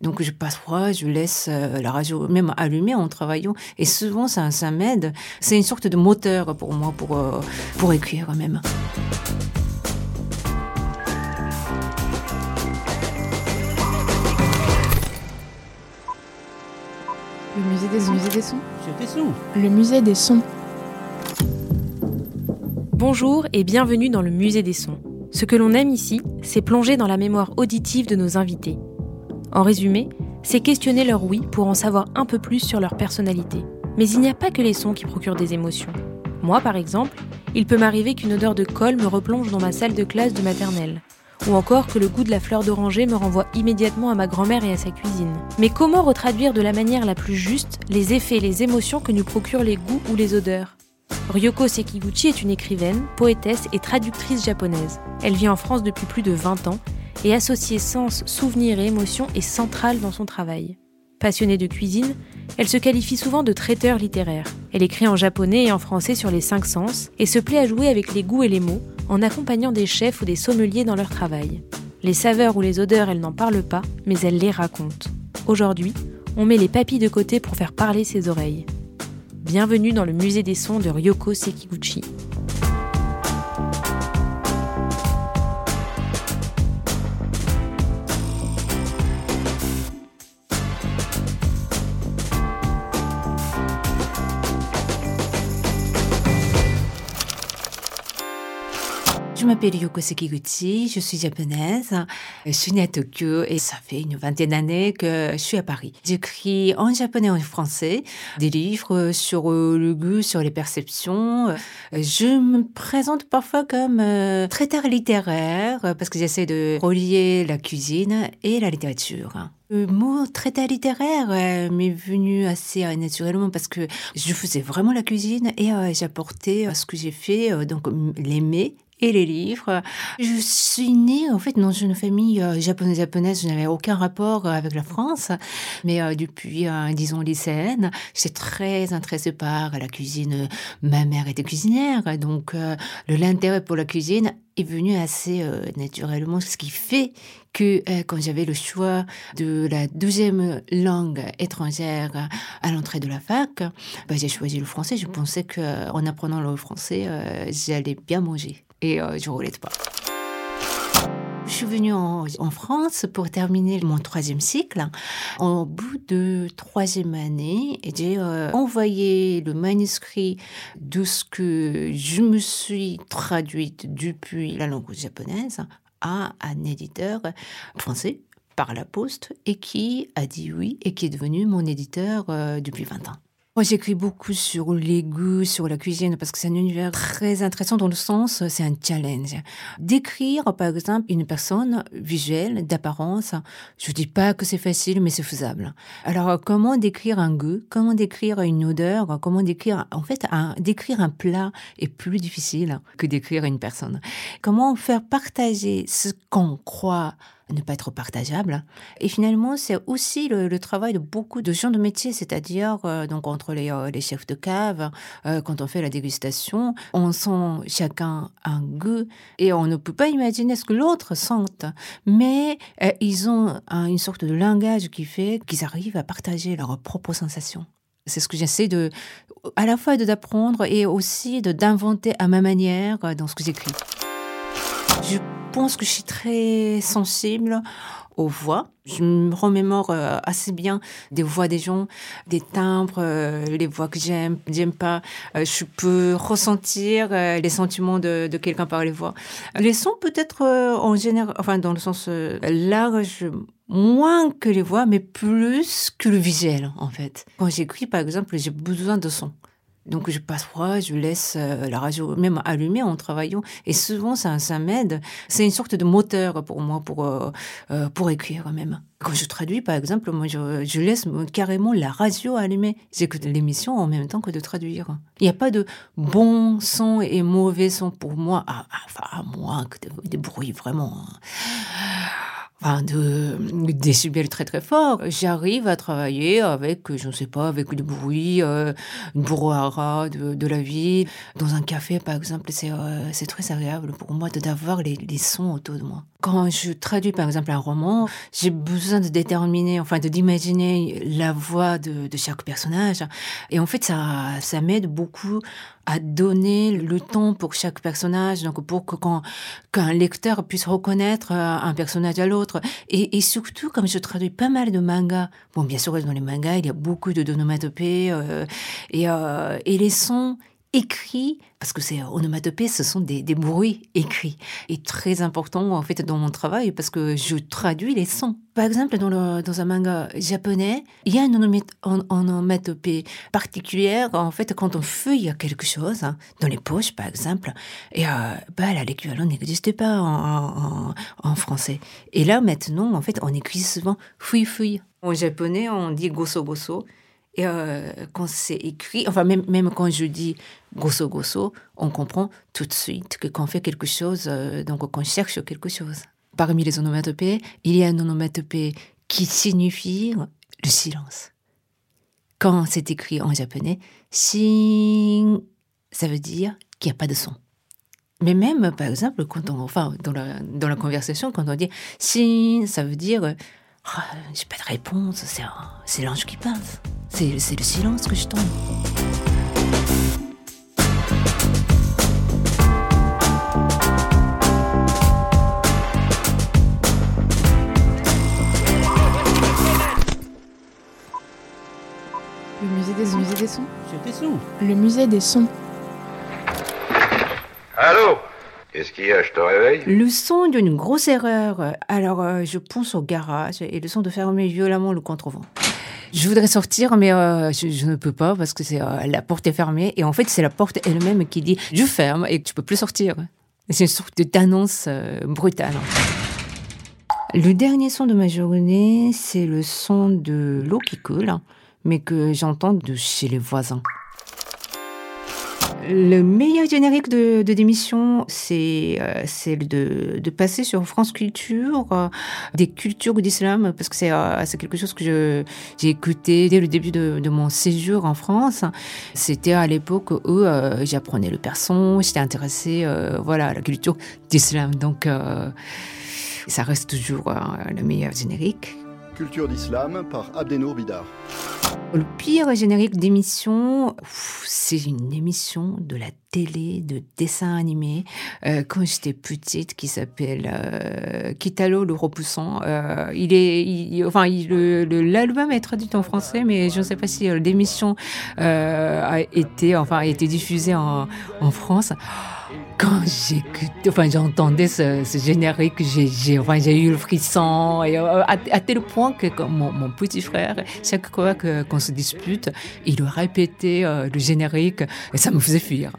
Donc je passe froid, je laisse euh, la radio même allumée en travaillant. Et souvent, ça, ça m'aide. C'est une sorte de moteur pour moi, pour, euh, pour écrire même. Le musée des sons. musée des sons. Le musée des sons. Bonjour et bienvenue dans le musée des sons. Ce que l'on aime ici, c'est plonger dans la mémoire auditive de nos invités. En résumé, c'est questionner leur oui pour en savoir un peu plus sur leur personnalité. Mais il n'y a pas que les sons qui procurent des émotions. Moi, par exemple, il peut m'arriver qu'une odeur de colle me replonge dans ma salle de classe du maternelle. Ou encore que le goût de la fleur d'oranger me renvoie immédiatement à ma grand-mère et à sa cuisine. Mais comment retraduire de la manière la plus juste les effets et les émotions que nous procurent les goûts ou les odeurs? Ryoko Sekiguchi est une écrivaine, poétesse et traductrice japonaise. Elle vit en France depuis plus de 20 ans et associer sens, souvenir et émotion est centrale dans son travail. Passionnée de cuisine, elle se qualifie souvent de traiteur littéraire. Elle écrit en japonais et en français sur les cinq sens et se plaît à jouer avec les goûts et les mots en accompagnant des chefs ou des sommeliers dans leur travail. Les saveurs ou les odeurs, elle n'en parle pas, mais elle les raconte. Aujourd'hui, on met les papilles de côté pour faire parler ses oreilles. Bienvenue dans le musée des sons de Ryoko Sekiguchi. M'appelle Yoko Sekiguchi, je suis japonaise. Je suis née à Tokyo et ça fait une vingtaine d'années que je suis à Paris. J'écris en japonais et en français des livres sur euh, le goût, sur les perceptions. Je me présente parfois comme euh, traiteur littéraire parce que j'essaie de relier la cuisine et la littérature. Le mot traiteur littéraire euh, m'est venu assez naturellement parce que je faisais vraiment la cuisine et j'apportais ce que j'ai fait, donc mets et les livres. Je suis née en fait dans une famille euh, japonaise japonaise. Je n'avais aucun rapport euh, avec la France, mais euh, depuis euh, disons lycéenne, j'étais très intéressée par la cuisine. Ma mère était cuisinière, donc euh, l'intérêt pour la cuisine est venu assez naturellement, ce qui fait que quand j'avais le choix de la deuxième langue étrangère à l'entrée de la fac, bah, j'ai choisi le français. Je pensais qu'en apprenant le français, j'allais bien manger et euh, je roulais pas. Je suis venue en, en France pour terminer mon troisième cycle. Au bout de troisième année, j'ai euh, envoyé le manuscrit de ce que je me suis traduite depuis la langue japonaise à un éditeur français par la poste et qui a dit oui et qui est devenu mon éditeur euh, depuis 20 ans. Moi, j'écris beaucoup sur les goûts, sur la cuisine, parce que c'est un univers très intéressant dans le sens, c'est un challenge. D'écrire, par exemple, une personne visuelle, d'apparence, je dis pas que c'est facile, mais c'est faisable. Alors, comment décrire un goût, comment décrire une odeur, comment décrire, en fait, décrire un plat est plus difficile que d'écrire une personne. Comment faire partager ce qu'on croit ne pas être partageable. Et finalement, c'est aussi le, travail de beaucoup de gens de métier, c'est-à-dire euh, donc entre les, euh, les, chefs de cave, euh, quand on fait la dégustation, on sent chacun un goût et on ne peut pas imaginer ce que l'autre sente, mais ils ont un, une sorte de langage qui fait qu'ils arrivent à partager leurs propres sensations. C'est ce que j'essaie de, à la fois d'apprendre et aussi d'inventer à ma manière dans ce que j'écris. Je pense que je suis très sensible aux voix. Je me remémore euh, assez bien des voix des gens, des timbres, euh, les voix que j'aime, j'aime pas. Euh, je peux ressentir les sentiments de, de quelqu'un par les voix. Les sons peut-être en général, enfin dans le sens large, moins que les voix, mais plus que le visuel en fait. Quand j'écris par exemple, j'ai besoin de son. Donc je parfois je laisse euh, la radio même allumée en travaillant et souvent ça, ça m'aide. C'est une sorte de moteur pour moi pour euh, euh, pour écrire même. Quand je traduis par exemple, moi je, je laisse carrément la radio allumée. J'écoute l'émission en même temps que de traduire. Il n'y a pas de bon son et mauvais son pour moi. Ah, enfin à moins que des, des bruits vraiment. hein enfin de décibels très très forts, j'arrive à travailler avec, je ne sais pas, avec du bruit, euh, une brouhaha de, de, la vie. Dans un café, par exemple, c'est euh, très agréable pour moi d'avoir les, les sons autour de moi. Quand je traduis, par exemple, un roman, j'ai besoin de déterminer, enfin, d'imaginer la voix de, de chaque personnage. Et en fait, ça, ça m'aide beaucoup à donner le temps pour chaque personnage, donc pour que quand qu'un lecteur puisse reconnaître euh, un personnage à l'autre. Et, et, surtout, comme je traduis pas mal de mangas, bon, bien sûr, dans les mangas, il y a beaucoup de onomatopées euh, et, euh, et les sons écrits, parce que c'est onomatopée, ce sont des, bruits écrits. Et très important, en fait, dans mon travail, parce que je traduis les sons. Par exemple, dans, un manga japonais, il y a une onomatopée particulière, en fait, quand on feuille quelque chose, hein, dans les poches, par exemple, et euh, bah, l'équivalent n'existe pas en, en, français. Et là, maintenant, en fait, on écrit souvent fouille fouille. En japonais, on dit gosso gosso. Et euh, quand c'est écrit, enfin même, même quand je dis gosso gosso, on comprend tout de suite que quand on fait quelque chose, euh, donc qu'on cherche quelque chose. Parmi les onomatopées, il y a une onomatopée qui signifie le silence. Quand c'est écrit en japonais, shin, ça veut dire qu'il n'y a pas de son. Mais même, par exemple, quand on, enfin, dans la, dans la conversation, quand on dit shin, ça veut dire oh, j'ai pas de réponse, c'est l'ange qui passe. C'est le silence que je tombe. Le musée des, musée des sons. C'était sous. Le musée des sons. Allô? Qu'est-ce qu'il y a Je te réveille? Le son d'une grosse erreur. Alors, euh, je pense au garage et le son de fermer violemment le contrevent. Je voudrais sortir, mais euh, je, ne peux pas parce que c'est euh, la porte est fermée. Et en fait, c'est la porte elle-même qui dit je ferme et tu peux plus sortir. C'est une sorte d'annonce brutale. Le dernier son de ma journée, c'est le son de l'eau qui coule, mais que j'entends de chez les voisins. Le meilleur générique de, de démission, c'est euh, celle de, de passer sur France Culture, euh, des cultures d'islam, parce que c'est euh, quelque chose que j'ai écouté dès le début de, de, mon séjour en France. C'était à l'époque où euh, j'apprenais le persan, j'étais intéressée voilà, à la culture d'islam. Donc, ça reste toujours le meilleur générique. Culture d'islam par Abdenour Bidar. Le pire générique d'émission, c'est une émission de la télé, de dessin animé, euh, quand j'étais petite, qui s'appelle euh, Kitalo le repoussant. Euh, il est, il, enfin, l'album est traduit en français, mais je ne sais pas si l'émission a été, enfin, a été diffusée en, en France. Quand j'écoutais, enfin, j'entendais ce, ce, générique, j'ai, enfin, j'ai eu le frisson, et à, à, tel point que mon, mon, petit frère, chaque fois qu'on se dispute, il répétait euh, le générique, et ça me faisait fuir.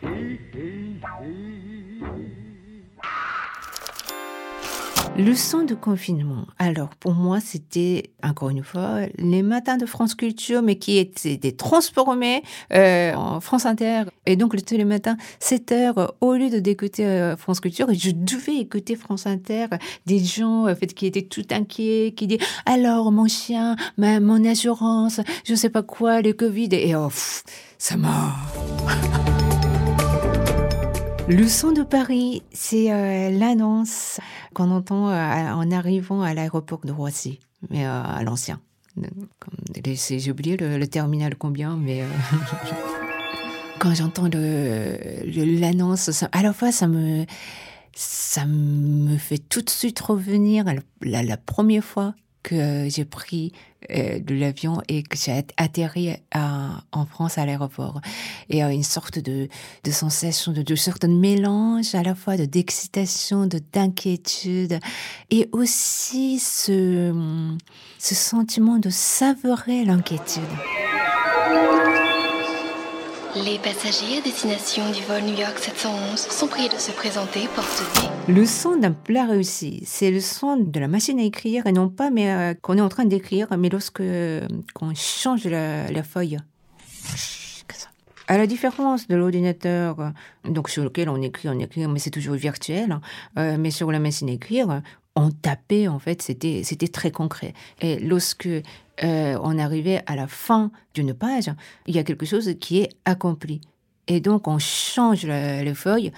Le son de confinement. Alors, pour moi, c'était, encore une fois, les matins de France Culture, mais qui étaient transformés euh, en France Inter. Et donc, tous les matins, 7 heures, au lieu d'écouter euh, France Culture, je devais écouter France Inter, des gens en fait, qui étaient tout inquiets, qui disaient « Alors, mon chien, ma, mon assurance, je ne sais pas quoi, le Covid. » Et oh, ça m'a... Le son de Paris, c'est euh, l'annonce qu'on entend euh, en arrivant à l'aéroport de Roissy, mais euh, à l'ancien. J'ai oublié le, le, terminal combien, mais quand j'entends l'annonce, à la fois ça me ça me fait tout de suite revenir à la, la première fois que j'ai pris euh, de l'avion et que j'ai atterri à, en France à l'aéroport. Et euh, une sorte de, de sensation, de, de sorte de mélange à la fois de d'excitation, de d'inquiétude et aussi ce, ce sentiment de savourer l'inquiétude. Les passagers à destination du vol New York 711 sont priés de se présenter porte B. Le son d'un plat réussi, c'est le son de la machine à écrire et non pas mais euh, qu'on est en train d'écrire, mais lorsque euh, qu'on change la, la feuille. À la différence de l'ordinateur, euh, donc sur lequel on écrit, on écrit, mais c'est toujours virtuel. hein, euh, mais sur la machine à écrire, on tapait en fait, c'était c'était très concret. Et lorsque euh, on arrivait à la fin d'une page, il y a quelque chose qui est accompli. Et donc on change la, la feuille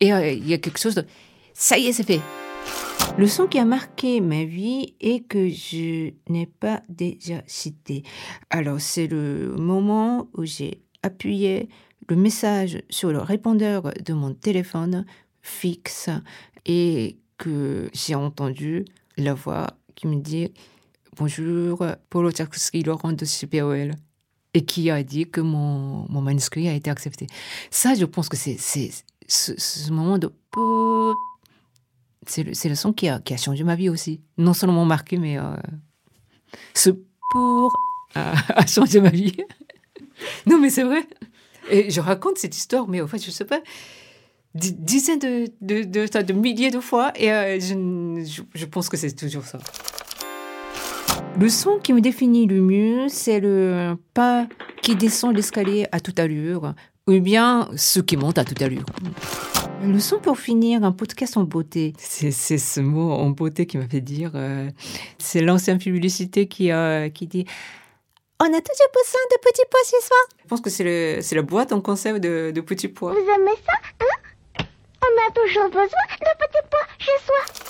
et euh, il y a quelque chose de ça y est, c'est fait. Le son qui a marqué ma vie et que je n'ai pas déjà cité. Alors, c'est le moment où j'ai appuyé le message sur le répondeur de mon téléphone fixe et que j'ai entendu la voix qui me dit Bonjour, Paulo Tchaikovsky, Laurent de CPOL. Et qui a dit que mon, mon manuscrit a été accepté. Ça, je pense que c'est ce, ce moment de c'est le, son qui a, qui a changé ma vie aussi. Non seulement marqué, mais euh, ce pour a, changé ma vie. non, mais c'est vrai. Et je raconte cette histoire, mais en fait, je sais pas, di- dizaines de, de, de, milliers de fois, et euh, je, je pense que c'est toujours ça. Le son qui me définit le mieux, c'est le pas qui descend l'escalier à toute allure, ou bien ce qui monte à toute allure. Le son pour finir, un podcast en beauté. C'est c'est ce mot en beauté qui m'a fait dire. euh, c'est l'ancien publicité qui, euh, qui dit On a toujours besoin de petits pois ce soir. Je pense que c'est le- c'est la boîte en conserve de, de petits pois. Vous aimez ça, hein? On a toujours besoin de petits pois chez soi.